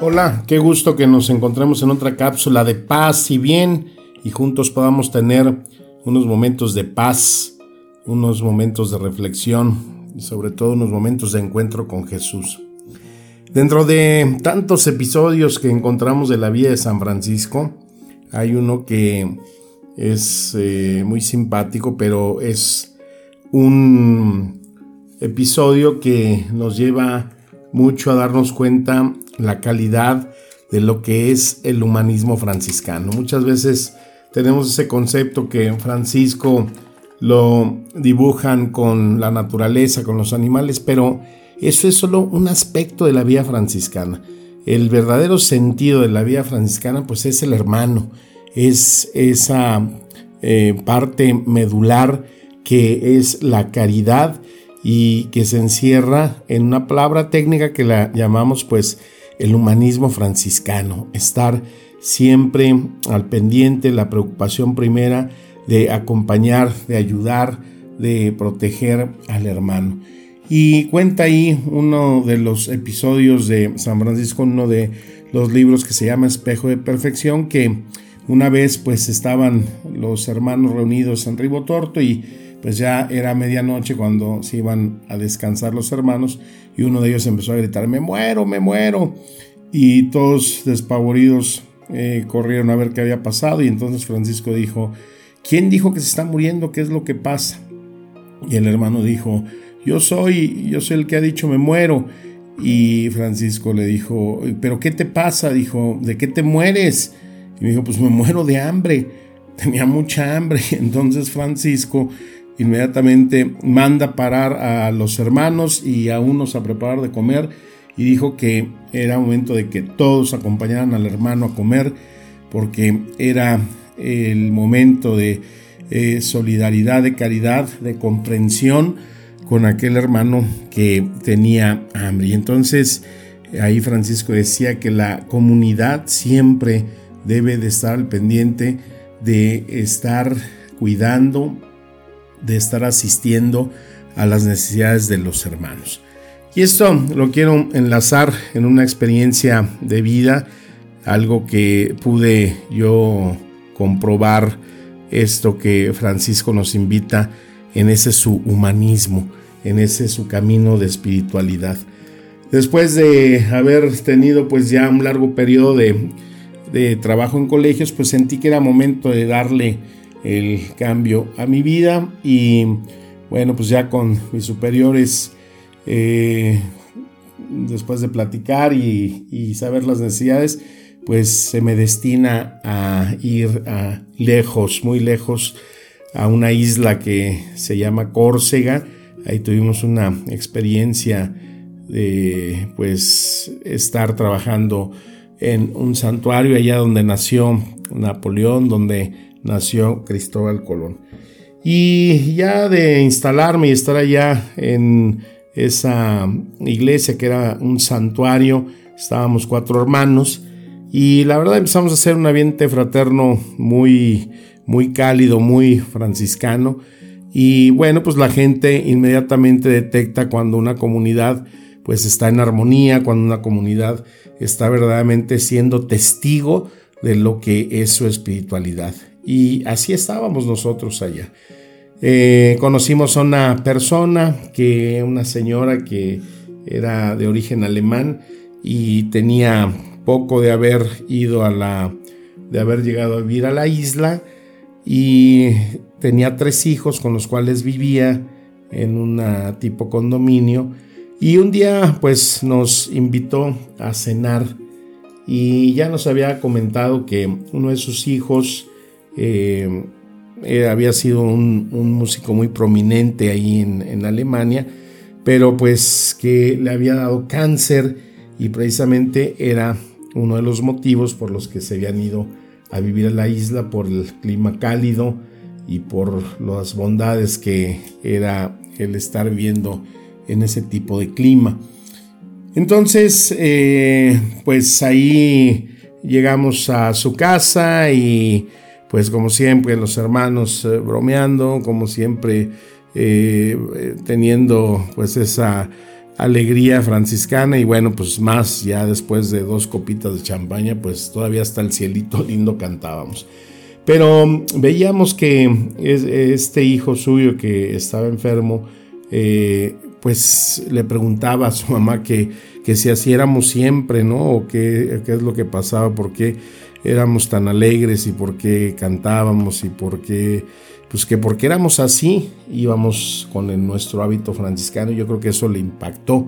Hola, qué gusto que nos encontremos en otra cápsula de paz y bien y juntos podamos tener unos momentos de paz, unos momentos de reflexión y sobre todo unos momentos de encuentro con Jesús. Dentro de tantos episodios que encontramos de la vida de San Francisco, hay uno que es eh, muy simpático, pero es un episodio que nos lleva mucho a darnos cuenta la calidad de lo que es el humanismo franciscano. Muchas veces tenemos ese concepto que Francisco lo dibujan con la naturaleza, con los animales, pero eso es solo un aspecto de la vida franciscana. El verdadero sentido de la vida franciscana pues es el hermano, es esa eh, parte medular que es la caridad y que se encierra en una palabra técnica que la llamamos pues el humanismo franciscano, estar siempre al pendiente, la preocupación primera de acompañar, de ayudar, de proteger al hermano. Y cuenta ahí uno de los episodios de San Francisco, uno de los libros que se llama Espejo de Perfección, que una vez pues estaban los hermanos reunidos en Ribotorto y pues ya era medianoche cuando se iban a descansar los hermanos y uno de ellos empezó a gritar, me muero, me muero. Y todos despavoridos eh, corrieron a ver qué había pasado y entonces Francisco dijo, ¿quién dijo que se está muriendo? ¿Qué es lo que pasa? Y el hermano dijo, yo soy, yo soy el que ha dicho me muero. Y Francisco le dijo, ¿pero qué te pasa? Dijo, ¿de qué te mueres? Y me dijo, pues me muero de hambre. Tenía mucha hambre. Entonces Francisco inmediatamente manda parar a los hermanos y a unos a preparar de comer y dijo que era momento de que todos acompañaran al hermano a comer porque era el momento de eh, solidaridad, de caridad, de comprensión con aquel hermano que tenía hambre. Y entonces ahí Francisco decía que la comunidad siempre debe de estar al pendiente de estar cuidando, de estar asistiendo a las necesidades de los hermanos. Y esto lo quiero enlazar en una experiencia de vida, algo que pude yo comprobar, esto que Francisco nos invita en ese su humanismo, en ese su camino de espiritualidad. Después de haber tenido pues ya un largo periodo de, de trabajo en colegios, pues sentí que era momento de darle el cambio a mi vida y bueno, pues ya con mis superiores eh, después de platicar y, saber las necesidades, pues se me destina a ir a lejos, muy lejos, a una isla que se llama Córcega. Ahí tuvimos una experiencia de pues estar trabajando en un santuario allá donde nació Napoleón, donde nació Cristóbal Colón. Y ya de instalarme y estar allá en esa iglesia que era un santuario, estábamos cuatro hermanos y la verdad empezamos a hacer un ambiente fraterno muy, muy cálido, muy franciscano. Y bueno, pues la gente inmediatamente detecta cuando una comunidad pues está en armonía, cuando una comunidad está verdaderamente siendo testigo de lo que es su espiritualidad. Y así estábamos nosotros allá. Eh, conocimos a una persona, que una señora que era de origen alemán y tenía poco de haber ido a la, de haber llegado a vivir a la isla y tenía tres hijos con los cuales vivía en un tipo condominio y un día pues nos invitó a cenar y ya nos había comentado que uno de sus hijos eh, eh, había sido un, músico muy prominente ahí en, Alemania, pero pues que le había dado cáncer y precisamente era uno de los motivos por los que se habían ido a vivir a la isla por el clima cálido y por las bondades que era el estar viviendo en ese tipo de clima. Entonces, eh, pues ahí llegamos a su casa y pues como siempre los hermanos eh, bromeando, como siempre eh, teniendo pues esa alegría franciscana y bueno pues más ya después de dos copitas de champaña pues todavía hasta el cielito lindo cantábamos. Pero veíamos que este hijo suyo que estaba enfermo pues le preguntaba a su mamá que, que si así éramos siempre, ¿no? O qué, qué es lo que pasaba, por qué éramos tan alegres y por qué cantábamos y por qué, pues que porque éramos así, íbamos con nuestro hábito franciscano, yo creo que eso le impactó.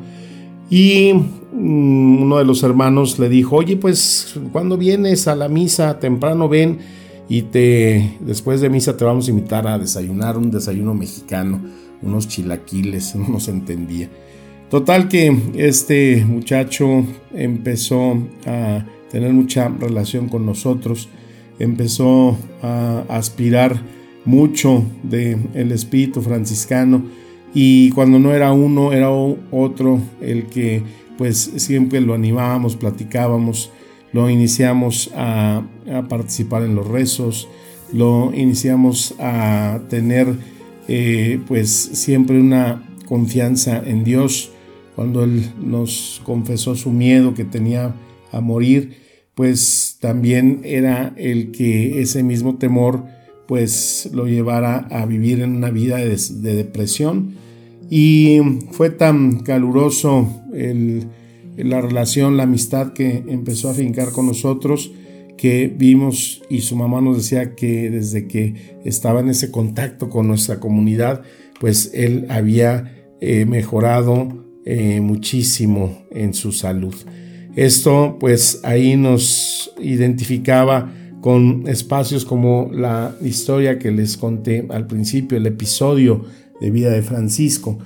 Y mm, uno de los hermanos le dijo, oye, pues cuando vienes a la misa temprano ven y te después de misa te vamos a invitar a desayunar un desayuno mexicano unos chilaquiles, no se entendía. Total que este muchacho empezó a tener mucha relación con nosotros, empezó a aspirar mucho del el espíritu franciscano y cuando no era uno era otro el que pues siempre lo animábamos, platicábamos, lo iniciamos a, participar en los rezos, lo iniciamos a tener eh, pues siempre una confianza en Dios. Cuando Él nos confesó su miedo que tenía a morir, pues también era el que ese mismo temor pues lo llevara a vivir en una vida de, depresión. Y fue tan caluroso la relación, la amistad que empezó a fincar con nosotros, que vimos y su mamá nos decía que desde que estaba en ese contacto con nuestra comunidad, pues él había eh, mejorado eh, muchísimo en su salud. Esto pues ahí nos identificaba con espacios como la historia que les conté al principio, el episodio de vida de Francisco.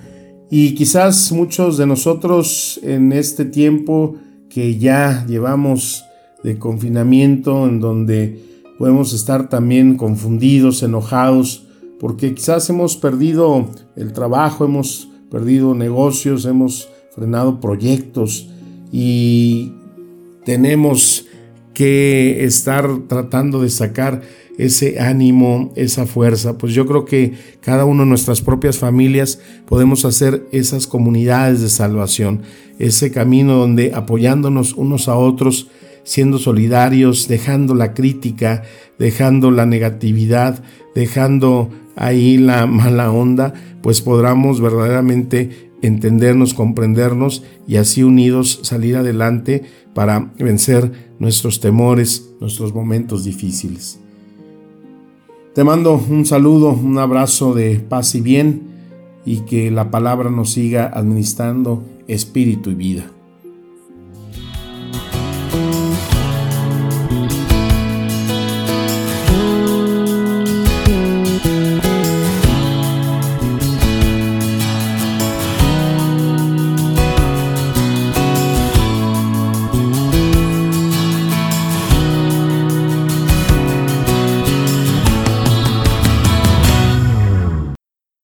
Y quizás muchos de nosotros en este tiempo que ya llevamos de confinamiento en donde podemos estar también confundidos, enojados, porque quizás hemos perdido el trabajo, hemos perdido negocios, hemos frenado proyectos y tenemos que estar tratando de sacar ese ánimo, esa fuerza. Pues yo creo que cada uno de nuestras propias familias podemos hacer esas comunidades de salvación, ese camino donde apoyándonos unos a otros, siendo solidarios, dejando la crítica, dejando la negatividad, dejando ahí la mala onda, pues podamos verdaderamente entendernos, comprendernos y así unidos salir adelante para vencer nuestros temores, nuestros momentos difíciles. Te mando un saludo, un abrazo de paz y bien y que la palabra nos siga administrando espíritu y vida.